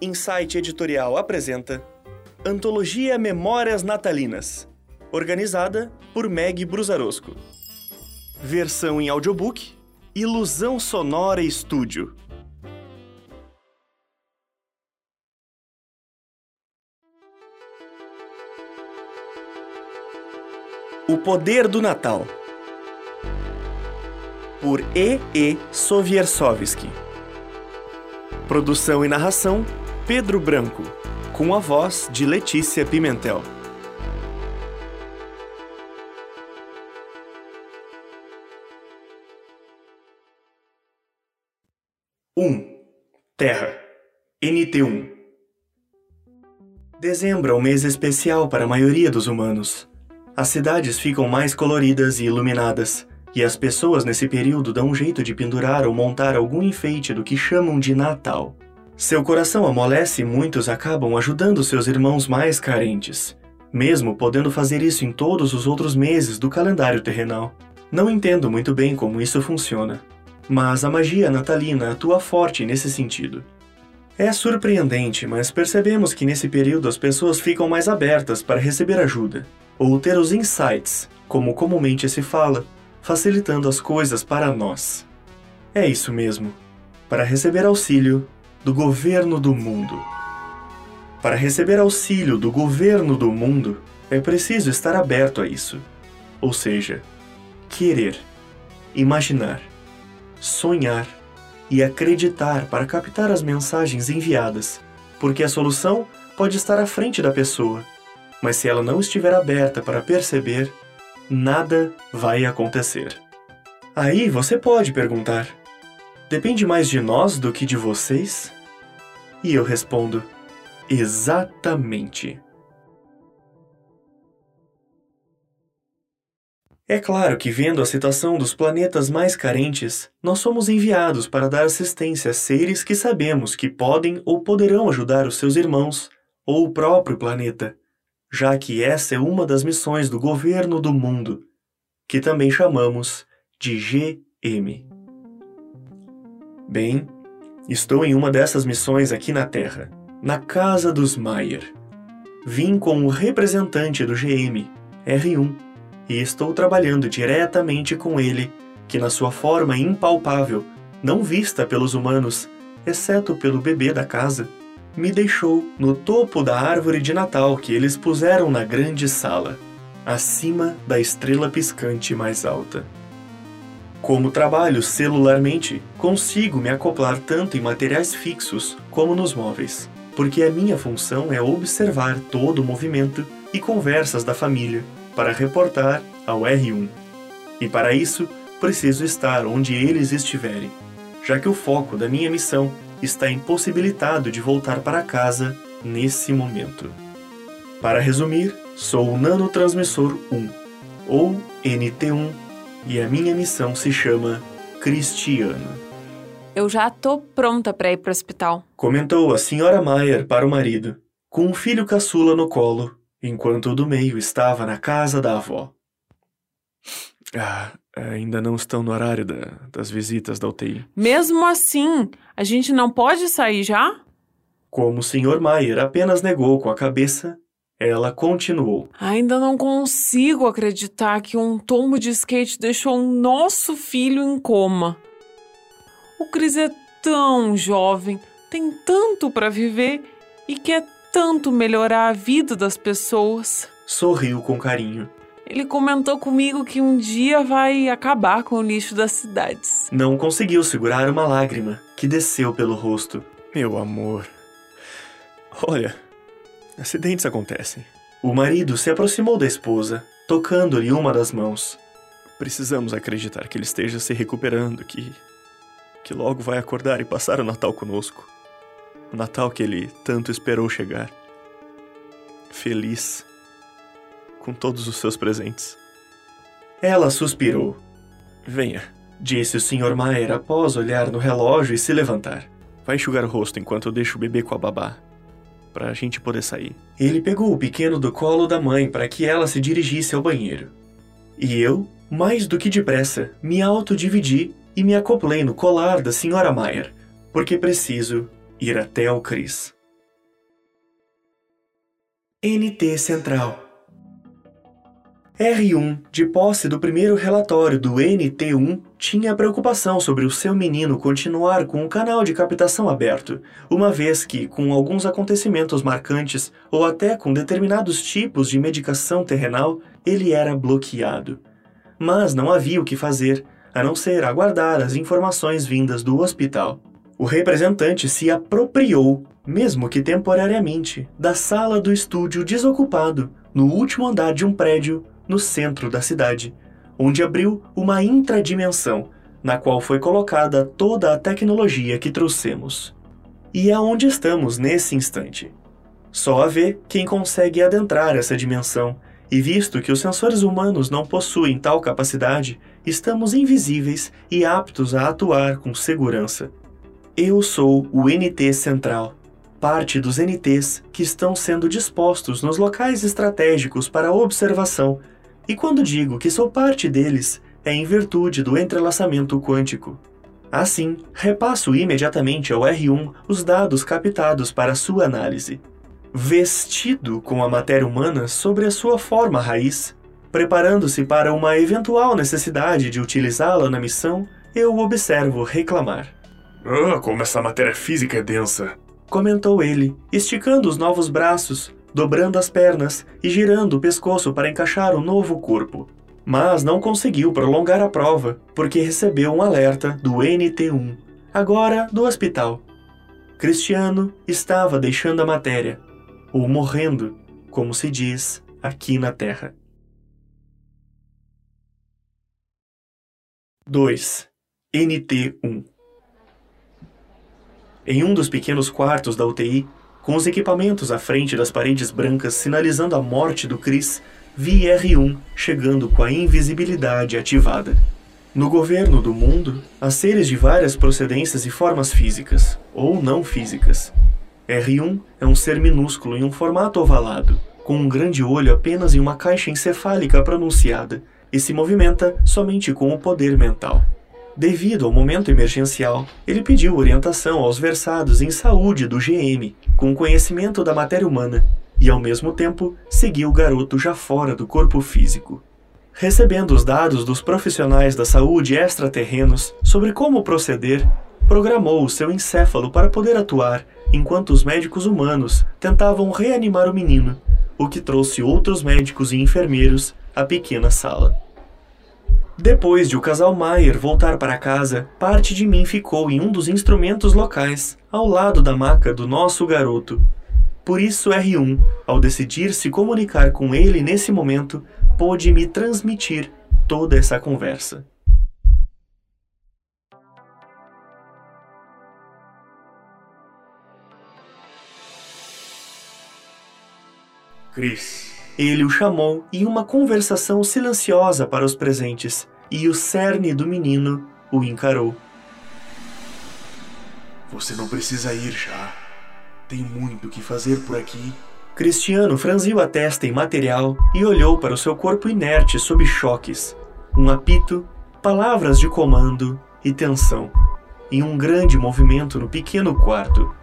Insight Editorial apresenta Antologia Memórias Natalinas, organizada por Meg Brusarosco. Versão em audiobook Ilusão Sonora Estúdio. O Poder do Natal por E. E. Soviersovski Produção e narração Pedro Branco, com a voz de Letícia Pimentel. Um Terra NT1 Dezembro é um mês especial para a maioria dos humanos. As cidades ficam mais coloridas e iluminadas, e as pessoas nesse período dão um jeito de pendurar ou montar algum enfeite do que chamam de Natal. Seu coração amolece e muitos acabam ajudando seus irmãos mais carentes, mesmo podendo fazer isso em todos os outros meses do calendário terrenal. Não entendo muito bem como isso funciona, mas a magia natalina atua forte nesse sentido. É surpreendente, mas percebemos que nesse período as pessoas ficam mais abertas para receber ajuda, ou ter os insights, como comumente se fala, facilitando as coisas para nós. É isso mesmo, para receber auxílio do governo do mundo. Para receber auxílio do governo do mundo, é preciso estar aberto a isso. Ou seja, querer, imaginar, sonhar e acreditar para captar as mensagens enviadas, porque a solução pode estar à frente da pessoa mas se ela não estiver aberta para perceber, nada vai acontecer. Aí você pode perguntar: depende mais de nós do que de vocês? E eu respondo: exatamente. É claro que, vendo a situação dos planetas mais carentes, nós somos enviados para dar assistência a seres que sabemos que podem ou poderão ajudar os seus irmãos ou o próprio planeta já que essa é uma das missões do governo do mundo, que também chamamos de GM. Bem, estou em uma dessas missões aqui na Terra, na casa dos Maier. Vim com o representante do GM, R1, e estou trabalhando diretamente com ele, que na sua forma impalpável, não vista pelos humanos, exceto pelo bebê da casa, me deixou no topo da árvore de Natal que eles puseram na grande sala, acima da estrela piscante mais alta. Como trabalho celularmente, consigo me acoplar tanto em materiais fixos como nos móveis, porque a minha função é observar todo o movimento e conversas da família para reportar ao R1. E para isso, preciso estar onde eles estiverem, já que o foco da minha missão está impossibilitado de voltar para casa nesse momento. Para resumir, sou o Nanotransmissor 1, ou NT1, e a minha missão se chama Cristiano. Eu já tô pronta para ir pro hospital. Comentou a senhora Maier para o marido, com um filho caçula no colo, enquanto o do meio estava na casa da avó. Ah, ainda não estão no horário da, das visitas da UTI. Mesmo assim, a gente não pode sair já? Como o Sr. Maier apenas negou com a cabeça, ela continuou. Ainda não consigo acreditar que um tombo de skate deixou o nosso filho em coma. O Cris é tão jovem, tem tanto para viver e quer tanto melhorar a vida das pessoas. Sorriu com carinho. Ele comentou comigo que um dia vai acabar com o lixo das cidades. Não conseguiu segurar uma lágrima que desceu pelo rosto. Meu amor. Olha, acidentes acontecem. O marido se aproximou da esposa, tocando-lhe uma das mãos. Precisamos acreditar que ele esteja se recuperando, que. que logo vai acordar e passar o Natal conosco. O Natal que ele tanto esperou chegar. Feliz com todos os seus presentes. Ela suspirou. Venha, disse o Sr. Maier após olhar no relógio e se levantar. Vai enxugar o rosto enquanto eu deixo o bebê com a babá, para a gente poder sair. Ele pegou o pequeno do colo da mãe para que ela se dirigisse ao banheiro. E eu, mais do que depressa, me autodividi e me acoplei no colar da senhora Mayer, porque preciso ir até o Cris. NT Central R1, de posse do primeiro relatório do NT1, tinha preocupação sobre o seu menino continuar com o canal de captação aberto, uma vez que, com alguns acontecimentos marcantes ou até com determinados tipos de medicação terrenal, ele era bloqueado. Mas não havia o que fazer, a não ser aguardar as informações vindas do hospital. O representante se apropriou, mesmo que temporariamente, da sala do estúdio desocupado, no último andar de um prédio no centro da cidade, onde abriu uma intradimensão, na qual foi colocada toda a tecnologia que trouxemos. E é onde estamos nesse instante. Só a ver quem consegue adentrar essa dimensão, e visto que os sensores humanos não possuem tal capacidade, estamos invisíveis e aptos a atuar com segurança. Eu sou o NT Central, parte dos NTs que estão sendo dispostos nos locais estratégicos para observação e quando digo que sou parte deles, é em virtude do entrelaçamento quântico. Assim, repasso imediatamente ao R1 os dados captados para sua análise. Vestido com a matéria humana sobre a sua forma raiz, preparando-se para uma eventual necessidade de utilizá-la na missão, eu observo reclamar. Ah, como essa matéria física é densa! Comentou ele, esticando os novos braços, dobrando as pernas e girando o pescoço para encaixar o novo corpo. Mas não conseguiu prolongar a prova porque recebeu um alerta do NT1, agora do hospital. Cristiano estava deixando a matéria, ou morrendo, como se diz aqui na Terra. 2. NT1 Em um dos pequenos quartos da UTI, com os equipamentos à frente das paredes brancas sinalizando a morte do Chris, vi R1 chegando com a invisibilidade ativada. No governo do mundo, há seres de várias procedências e formas físicas, ou não físicas. R1 é um ser minúsculo em um formato ovalado, com um grande olho apenas em uma caixa encefálica pronunciada, e se movimenta somente com o poder mental. Devido ao momento emergencial, ele pediu orientação aos versados em saúde do GM, com conhecimento da matéria humana, e ao mesmo tempo seguiu o garoto já fora do corpo físico. Recebendo os dados dos profissionais da saúde extraterrenos sobre como proceder, programou o seu encéfalo para poder atuar enquanto os médicos humanos tentavam reanimar o menino, o que trouxe outros médicos e enfermeiros à pequena sala. Depois de o casal Maier voltar para casa, parte de mim ficou em um dos instrumentos locais, ao lado da maca do nosso garoto. Por isso R1, ao decidir se comunicar com ele nesse momento, pôde me transmitir toda essa conversa. Chris, ele o chamou em uma conversação silenciosa para os presentes, e o cerne do menino o encarou. Você não precisa ir já. Tem muito o que fazer por aqui. Cristiano franziu a testa imaterial e olhou para o seu corpo inerte sob choques. Um apito, palavras de comando e tensão, em um grande movimento no pequeno quarto.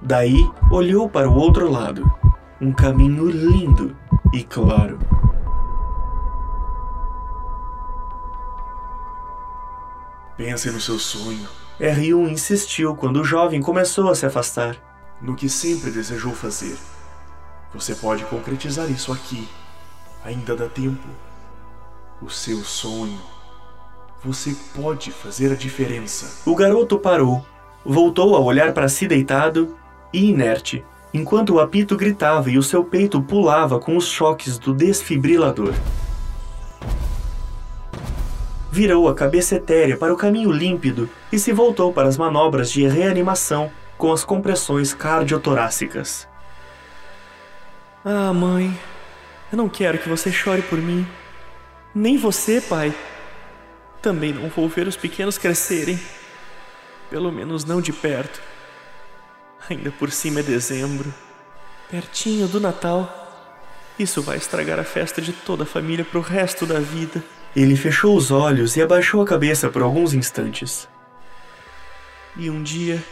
Daí olhou para o outro lado um caminho lindo e claro. Pense no seu sonho. R1 insistiu quando o jovem começou a se afastar. No que sempre desejou fazer. Você pode concretizar isso aqui. Ainda dá tempo. O seu sonho. Você pode fazer a diferença. O garoto parou, voltou a olhar para si deitado e inerte enquanto o apito gritava e o seu peito pulava com os choques do desfibrilador. Virou a cabeça etérea para o caminho límpido e se voltou para as manobras de reanimação com as compressões cardiotorácicas. Ah, mãe, eu não quero que você chore por mim. Nem você, pai. Também não vou ver os pequenos crescerem. Pelo menos não de perto. Ainda por cima é dezembro, pertinho do Natal. Isso vai estragar a festa de toda a família pro resto da vida. Ele fechou os olhos e abaixou a cabeça por alguns instantes. E um dia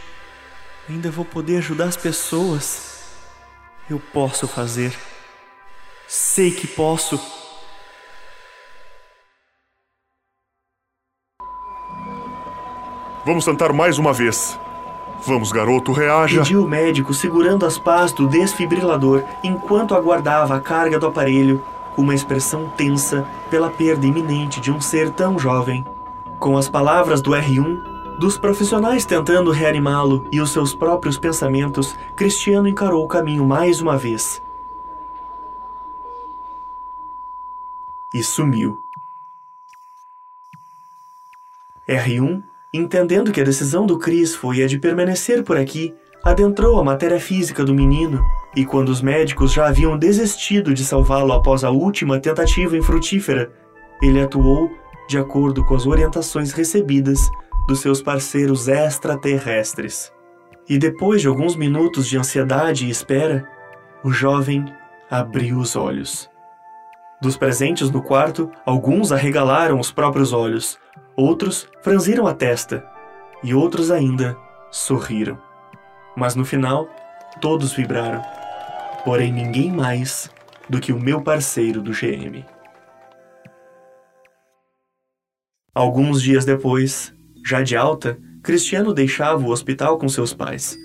ainda vou poder ajudar as pessoas. Eu posso fazer. Sei que posso. Vamos tentar mais uma vez. Vamos, garoto, reaja. Pediu o médico segurando as pás do desfibrilador enquanto aguardava a carga do aparelho, com uma expressão tensa pela perda iminente de um ser tão jovem. Com as palavras do R1, dos profissionais tentando reanimá-lo e os seus próprios pensamentos, Cristiano encarou o caminho mais uma vez. E sumiu. R1 Entendendo que a decisão do Chris foi a de permanecer por aqui, adentrou a matéria física do menino e, quando os médicos já haviam desistido de salvá-lo após a última tentativa infrutífera, ele atuou de acordo com as orientações recebidas dos seus parceiros extraterrestres. E depois de alguns minutos de ansiedade e espera, o jovem abriu os olhos. Dos presentes no quarto, alguns arregalaram os próprios olhos, Outros franziram a testa e outros ainda sorriram. Mas no final, todos vibraram. Porém, ninguém mais do que o meu parceiro do GM. Alguns dias depois, já de alta, Cristiano deixava o hospital com seus pais.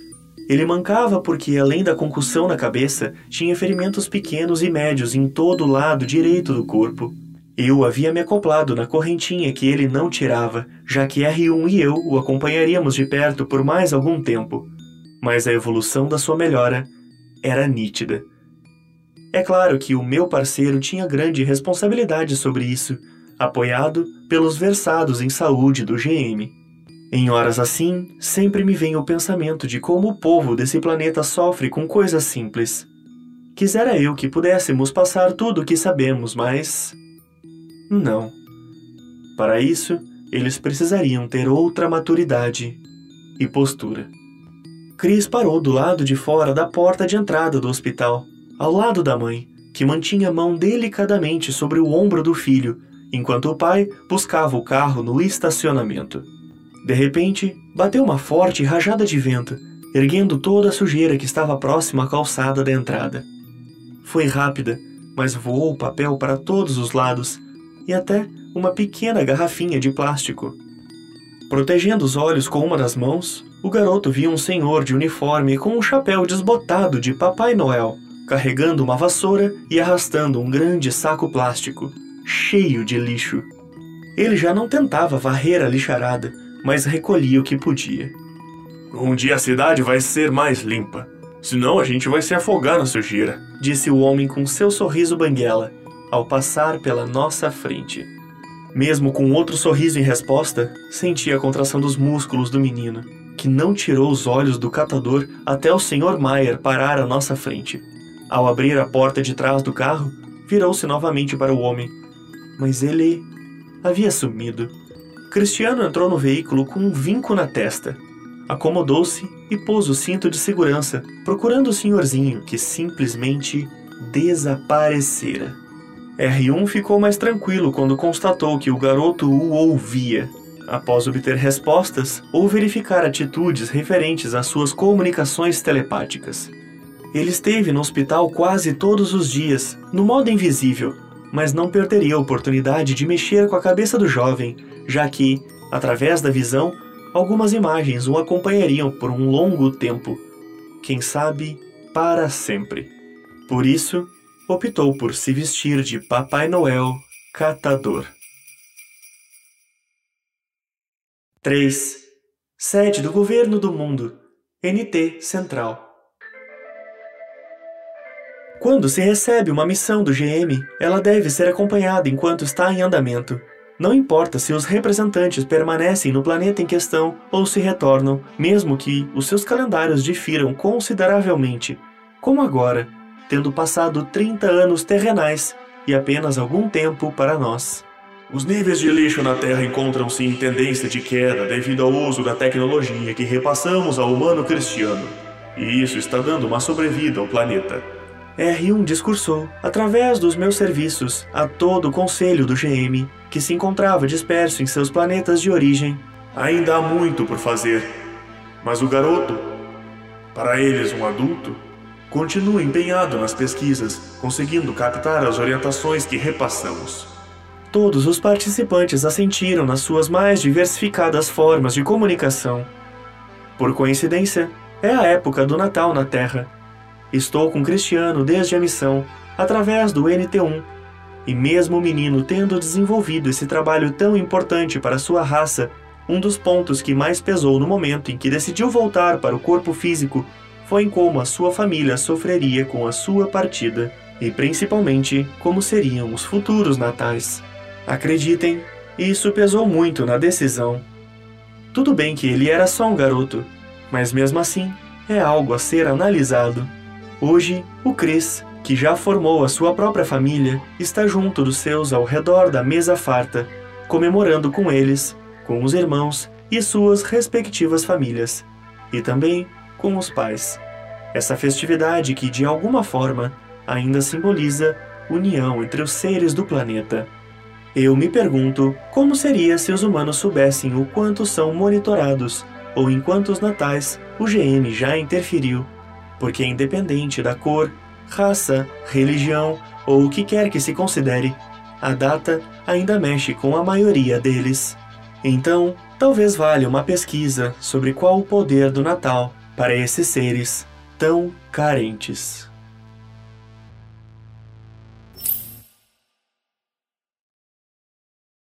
Ele mancava porque, além da concussão na cabeça, tinha ferimentos pequenos e médios em todo o lado direito do corpo eu havia me acoplado na correntinha que ele não tirava, já que R1 e eu o acompanharíamos de perto por mais algum tempo. Mas a evolução da sua melhora era nítida. É claro que o meu parceiro tinha grande responsabilidade sobre isso, apoiado pelos versados em saúde do GM. Em horas assim, sempre me vem o pensamento de como o povo desse planeta sofre com coisas simples. Quisera eu que pudéssemos passar tudo o que sabemos, mas não. Para isso, eles precisariam ter outra maturidade e postura. Chris parou do lado de fora da porta de entrada do hospital, ao lado da mãe, que mantinha a mão delicadamente sobre o ombro do filho, enquanto o pai buscava o carro no estacionamento. De repente, bateu uma forte rajada de vento, erguendo toda a sujeira que estava próxima à calçada da entrada. Foi rápida, mas voou o papel para todos os lados e até uma pequena garrafinha de plástico. Protegendo os olhos com uma das mãos, o garoto viu um senhor de uniforme com um chapéu desbotado de Papai Noel, carregando uma vassoura e arrastando um grande saco plástico, cheio de lixo. Ele já não tentava varrer a lixarada, mas recolhia o que podia. Um dia a cidade vai ser mais limpa, senão a gente vai se afogar na sujeira, disse o homem com seu sorriso banguela, ao passar pela nossa frente. Mesmo com outro sorriso em resposta, senti a contração dos músculos do menino, que não tirou os olhos do catador até o Sr. Maier parar à nossa frente. Ao abrir a porta de trás do carro, virou-se novamente para o homem, mas ele havia sumido. Cristiano entrou no veículo com um vinco na testa. Acomodou-se e pôs o cinto de segurança, procurando o senhorzinho que simplesmente desaparecera. R1 ficou mais tranquilo quando constatou que o garoto o ouvia. Após obter respostas ou verificar atitudes referentes às suas comunicações telepáticas. Ele esteve no hospital quase todos os dias, no modo invisível, mas não perderia a oportunidade de mexer com a cabeça do jovem, já que, através da visão, algumas imagens o acompanhariam por um longo tempo. Quem sabe, para sempre. Por isso, optou por se vestir de Papai Noel catador. 3. Sede do Governo do Mundo, NT Central. Quando se recebe uma missão do GM, ela deve ser acompanhada enquanto está em andamento. Não importa se os representantes permanecem no planeta em questão ou se retornam, mesmo que os seus calendários difiram consideravelmente, como agora, tendo passado 30 anos terrenais e apenas algum tempo para nós. Os níveis de lixo na Terra encontram-se em tendência de queda devido ao uso da tecnologia que repassamos ao humano cristiano, e isso está dando uma sobrevida ao planeta. R1 discursou, através dos meus serviços, a todo o conselho do GM, que se encontrava disperso em seus planetas de origem. Ainda há muito por fazer, mas o garoto, para eles um adulto, Continue empenhado nas pesquisas, conseguindo captar as orientações que repassamos. Todos os participantes assentiram nas suas mais diversificadas formas de comunicação. Por coincidência, é a época do Natal na Terra. Estou com Cristiano desde a missão, através do NT1, e mesmo o menino tendo desenvolvido esse trabalho tão importante para sua raça, um dos pontos que mais pesou no momento em que decidiu voltar para o corpo físico foi como a sua família sofreria com a sua partida, e principalmente como seriam os futuros natais. Acreditem, isso pesou muito na decisão. Tudo bem que ele era só um garoto, mas mesmo assim é algo a ser analisado. Hoje, o Chris, que já formou a sua própria família, está junto dos seus ao redor da mesa farta, comemorando com eles, com os irmãos e suas respectivas famílias, e também com os pais. Essa festividade que, de alguma forma, ainda simboliza união entre os seres do planeta. Eu me pergunto como seria se os humanos soubessem o quanto são monitorados, ou em quantos natais o GM já interferiu, porque independente da cor, raça, religião ou o que quer que se considere, a data ainda mexe com a maioria deles. Então, talvez valha uma pesquisa sobre qual o poder do Natal para esses seres tão carentes.